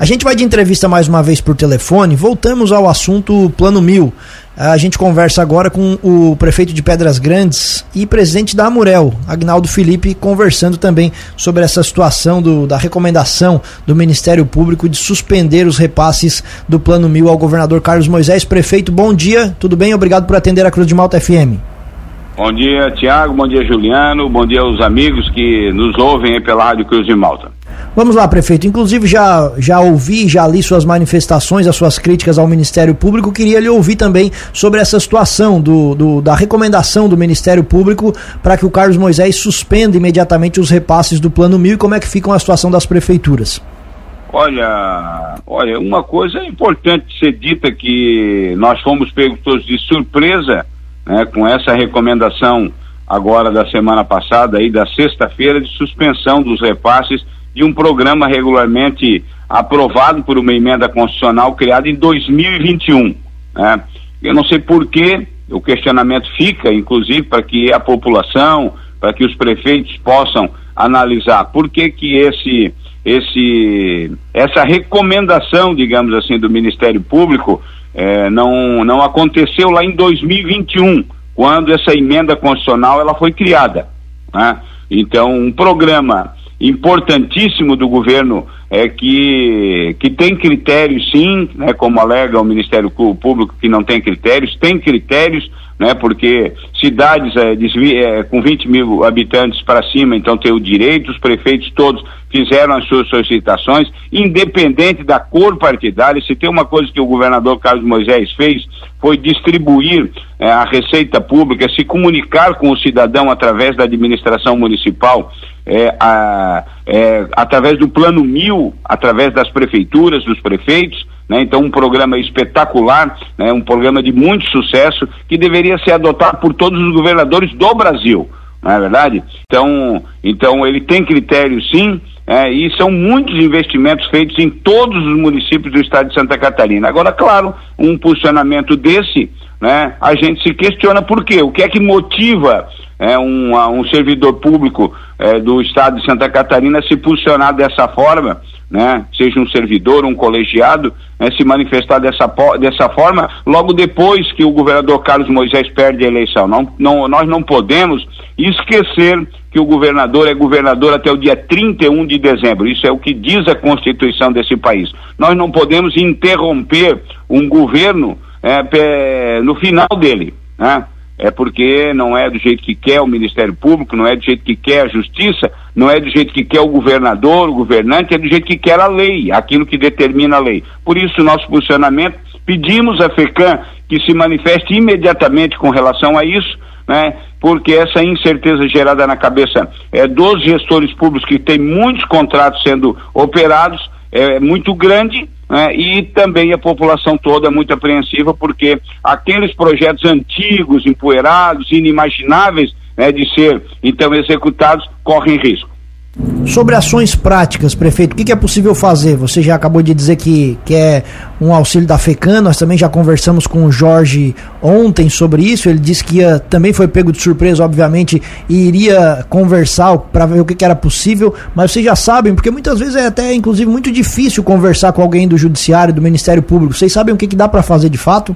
A gente vai de entrevista mais uma vez por telefone. Voltamos ao assunto Plano Mil. A gente conversa agora com o prefeito de Pedras Grandes e presidente da Amurel, Agnaldo Felipe, conversando também sobre essa situação do, da recomendação do Ministério Público de suspender os repasses do Plano Mil ao governador Carlos Moisés. Prefeito, bom dia, tudo bem? Obrigado por atender a Cruz de Malta FM. Bom dia, Tiago, bom dia, Juliano, bom dia aos amigos que nos ouvem pela Rádio Cruz de Malta. Vamos lá, prefeito. Inclusive, já, já ouvi, já li suas manifestações, as suas críticas ao Ministério Público. Queria lhe ouvir também sobre essa situação do, do da recomendação do Ministério Público para que o Carlos Moisés suspenda imediatamente os repasses do Plano Mil e como é que fica a situação das prefeituras. Olha, olha, uma coisa importante ser dita que nós fomos pegos todos de surpresa né, com essa recomendação agora da semana passada aí da sexta-feira de suspensão dos repasses de um programa regularmente aprovado por uma emenda constitucional criada em 2021. Né? Eu não sei por que o questionamento fica, inclusive, para que a população, para que os prefeitos possam analisar por que que esse esse essa recomendação, digamos assim, do Ministério Público eh, não não aconteceu lá em 2021, quando essa emenda constitucional ela foi criada. Né? Então, um programa importantíssimo do governo é que, que tem critérios sim, né, como alega o Ministério Público que não tem critérios, tem critérios, né, porque cidades é, é, com 20 mil habitantes para cima, então tem o direito, os prefeitos todos fizeram as suas solicitações, independente da cor partidária, se tem uma coisa que o governador Carlos Moisés fez, foi distribuir é, a receita pública, se comunicar com o cidadão através da administração municipal, é, a, é, através do plano mil, através das prefeituras, dos prefeitos, né? Então um programa espetacular, né? um programa de muito sucesso que deveria ser adotado por todos os governadores do Brasil, não é verdade? Então, então ele tem critérios sim, é, e são muitos investimentos feitos em todos os municípios do estado de Santa Catarina. Agora, claro, um posicionamento desse, né, a gente se questiona por quê? O que é que motiva é, um, um servidor público é, do estado de Santa Catarina se posicionar dessa forma, né, seja um servidor, um colegiado, né, se manifestar dessa, dessa forma, logo depois que o governador Carlos Moisés perde a eleição. Não, não, nós não podemos esquecer que o governador é governador até o dia 31 de dezembro. Isso é o que diz a Constituição desse país. Nós não podemos interromper um governo é, no final dele. Né? É porque não é do jeito que quer o Ministério Público, não é do jeito que quer a Justiça, não é do jeito que quer o governador, o governante, é do jeito que quer a lei, aquilo que determina a lei. Por isso, nosso posicionamento, pedimos à FECAM que se manifeste imediatamente com relação a isso, né? Porque essa incerteza gerada na cabeça é, dos gestores públicos que têm muitos contratos sendo operados é muito grande né, e também a população toda é muito apreensiva porque aqueles projetos antigos, empoeirados, inimagináveis né, de ser então executados correm risco. Sobre ações práticas, prefeito, o que, que, é possível fazer? Você já acabou de dizer que quer um auxílio da FECAN, nós também já conversamos com o Jorge ontem sobre isso. Ele disse que ia, também foi pego de surpresa, obviamente, e iria conversar para ver o que, que, era possível. Mas vocês já sabem, porque muitas vezes é até, inclusive, muito difícil conversar com alguém do Judiciário, do Ministério Público. Vocês sabem o que, que dá para fazer de fato?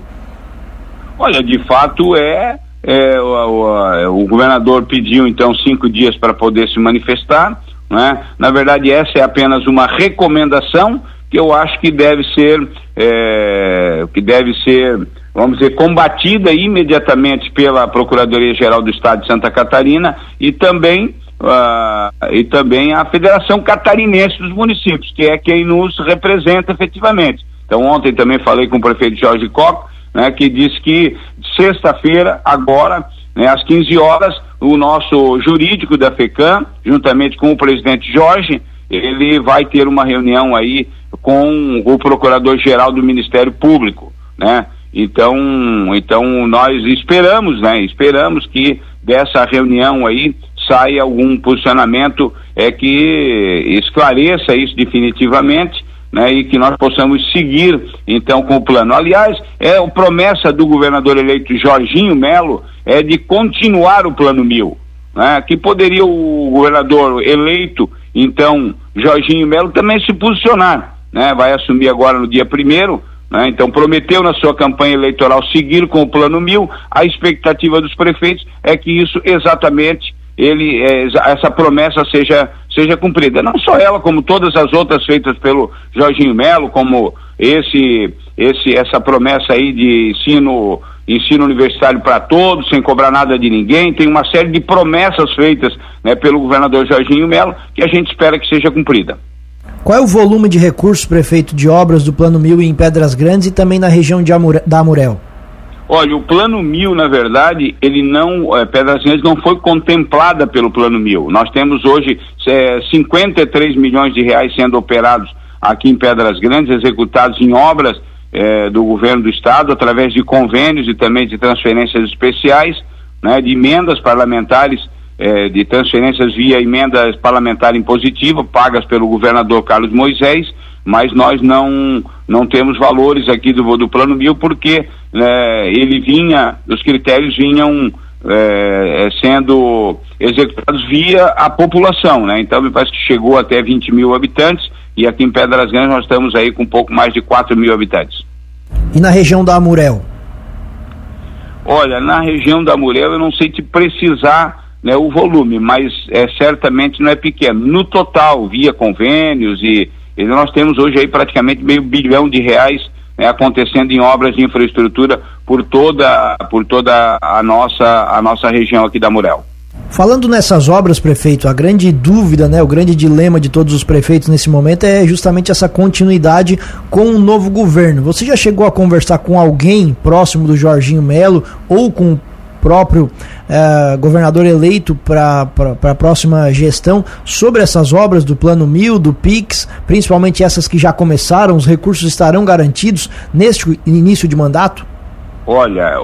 Olha, de fato é é, o, o, o, governador pediu então cinco dias para poder se manifestar. Né? Na verdade, essa é apenas uma recomendação que eu acho que deve ser é, que deve ser, vamos dizer, combatida imediatamente pela Procuradoria Geral do Estado de Santa Catarina e também uh, e também a Federação Catarinense dos Municípios, que é quem nos representa efetivamente. Então ontem também falei com o prefeito Jorge Coco, né, que disse que sexta-feira, agora, né, às 15 horas, o nosso jurídico da FECAM, juntamente com o presidente Jorge, ele vai ter uma reunião aí com o procurador-geral do Ministério Público, né? Então, então nós esperamos, né? Esperamos que dessa reunião aí saia algum posicionamento é que esclareça isso definitivamente né, e que nós possamos seguir então com o plano. Aliás, é a promessa do governador eleito Jorginho Melo é de continuar o plano mil, né, que poderia o governador eleito então Jorginho Melo também se posicionar, né, vai assumir agora no dia primeiro, né, então prometeu na sua campanha eleitoral seguir com o plano mil, a expectativa dos prefeitos é que isso exatamente ele é, essa promessa seja seja cumprida. Não só ela, como todas as outras feitas pelo Jorginho Melo, como esse esse essa promessa aí de ensino ensino universitário para todos, sem cobrar nada de ninguém. Tem uma série de promessas feitas né, pelo governador Jorginho Melo que a gente espera que seja cumprida. Qual é o volume de recursos, prefeito, de obras do Plano Mil em Pedras Grandes e também na região de Amure da Amurel? Olha, o Plano Mil, na verdade, ele não, é, Pedras Grandes não foi contemplada pelo Plano Mil. Nós temos hoje é, 53 milhões de reais sendo operados aqui em Pedras Grandes, executados em obras é, do governo do estado, através de convênios e também de transferências especiais, né, de emendas parlamentares, é, de transferências via emenda parlamentar impositiva, pagas pelo governador Carlos Moisés, mas nós não, não temos valores aqui do, do plano mil porque né, ele vinha, os critérios vinham é, sendo executados via a população, né? Então me parece que chegou até 20 mil habitantes e aqui em Pedras Grandes nós estamos aí com um pouco mais de 4 mil habitantes. E na região da Amurel? Olha, na região da Amurel eu não sei te precisar né, o volume, mas é, certamente não é pequeno. No total, via convênios e, e nós temos hoje aí praticamente meio bilhão de reais né, acontecendo em obras de infraestrutura por toda, por toda a, nossa, a nossa região aqui da Amurel. Falando nessas obras, prefeito, a grande dúvida, né, o grande dilema de todos os prefeitos nesse momento é justamente essa continuidade com o novo governo. Você já chegou a conversar com alguém próximo do Jorginho Melo ou com próprio eh, governador eleito para a próxima gestão sobre essas obras do Plano Mil, do PIX, principalmente essas que já começaram? Os recursos estarão garantidos neste início de mandato? Olha,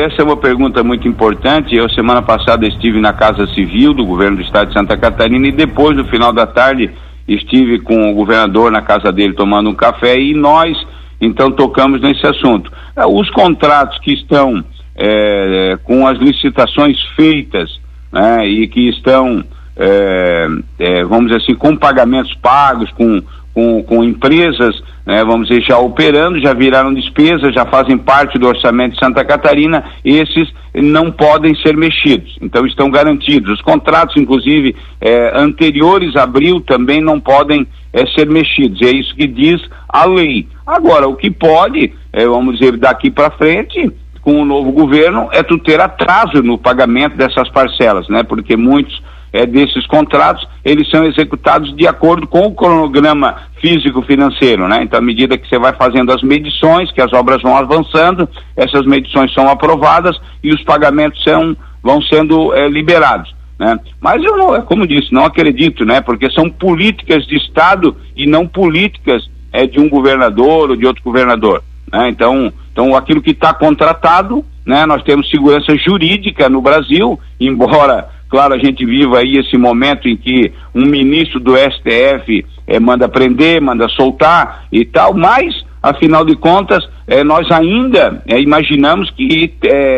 essa é uma pergunta muito importante. Eu, semana passada, estive na Casa Civil do governo do estado de Santa Catarina e depois, no final da tarde, estive com o governador na casa dele tomando um café e nós, então, tocamos nesse assunto. É, os contratos que estão é, com as licitações feitas né, e que estão, é, é, vamos dizer assim, com pagamentos pagos, com com, com empresas, né, vamos dizer, já operando, já viraram despesas, já fazem parte do orçamento de Santa Catarina, esses não podem ser mexidos, então estão garantidos. Os contratos, inclusive, eh, anteriores a abril também não podem eh, ser mexidos, é isso que diz a lei. Agora, o que pode, eh, vamos dizer, daqui para frente, com o novo governo, é tu ter atraso no pagamento dessas parcelas, né, porque muitos é, desses contratos, eles são executados de acordo com o cronograma físico-financeiro, né? Então, à medida que você vai fazendo as medições, que as obras vão avançando, essas medições são aprovadas e os pagamentos são, vão sendo é, liberados. Né? Mas eu não, é como disse, não acredito, né? Porque são políticas de Estado e não políticas é, de um governador ou de outro governador. Né? Então, então aquilo que está contratado, né? Nós temos segurança jurídica no Brasil, embora Claro, a gente vive aí esse momento em que um ministro do STF eh, manda prender, manda soltar e tal, mas, afinal de contas, eh, nós ainda eh, imaginamos que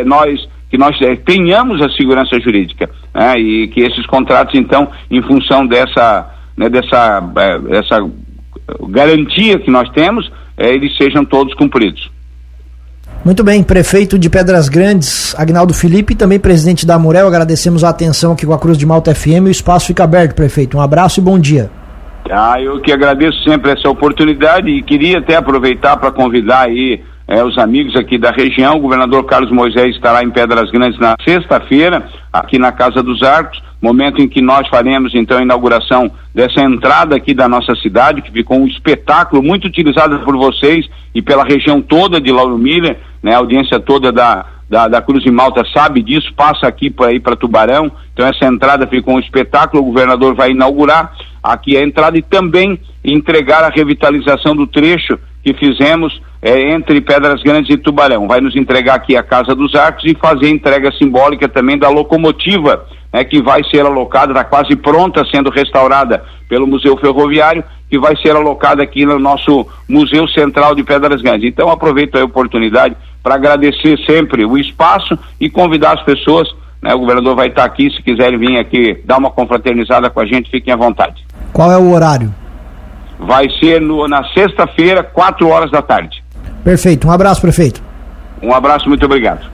nós que nós tenhamos a segurança jurídica né, e que esses contratos, então, em função dessa, né, dessa, essa garantia que nós temos, eles sejam todos cumpridos. Muito bem, prefeito de Pedras Grandes, Agnaldo Felipe, também presidente da Murel, agradecemos a atenção aqui com a Cruz de Malta FM. O espaço fica aberto, prefeito. Um abraço e bom dia. Ah, eu que agradeço sempre essa oportunidade e queria até aproveitar para convidar aí é, os amigos aqui da região. O governador Carlos Moisés estará em Pedras Grandes na sexta-feira, aqui na Casa dos Arcos, momento em que nós faremos então a inauguração dessa entrada aqui da nossa cidade, que ficou um espetáculo muito utilizado por vocês e pela região toda de Lauro Miller né? A audiência toda da, da, da Cruz de Malta sabe disso, passa aqui para ir para Tubarão. Então essa entrada ficou um espetáculo, o governador vai inaugurar aqui a entrada e também entregar a revitalização do trecho que fizemos é, entre Pedras Grandes e Tubarão. Vai nos entregar aqui a Casa dos Arcos e fazer a entrega simbólica também da locomotiva, né, que vai ser alocada, está quase pronta, sendo restaurada pelo Museu Ferroviário, que vai ser alocada aqui no nosso Museu Central de Pedras Grandes. Então aproveito a oportunidade para agradecer sempre o espaço e convidar as pessoas. Né, o governador vai estar aqui, se quiserem vir aqui dar uma confraternizada com a gente, fiquem à vontade. Qual é o horário? vai ser no, na sexta-feira, 4 horas da tarde. Perfeito. Um abraço, prefeito. Um abraço, muito obrigado.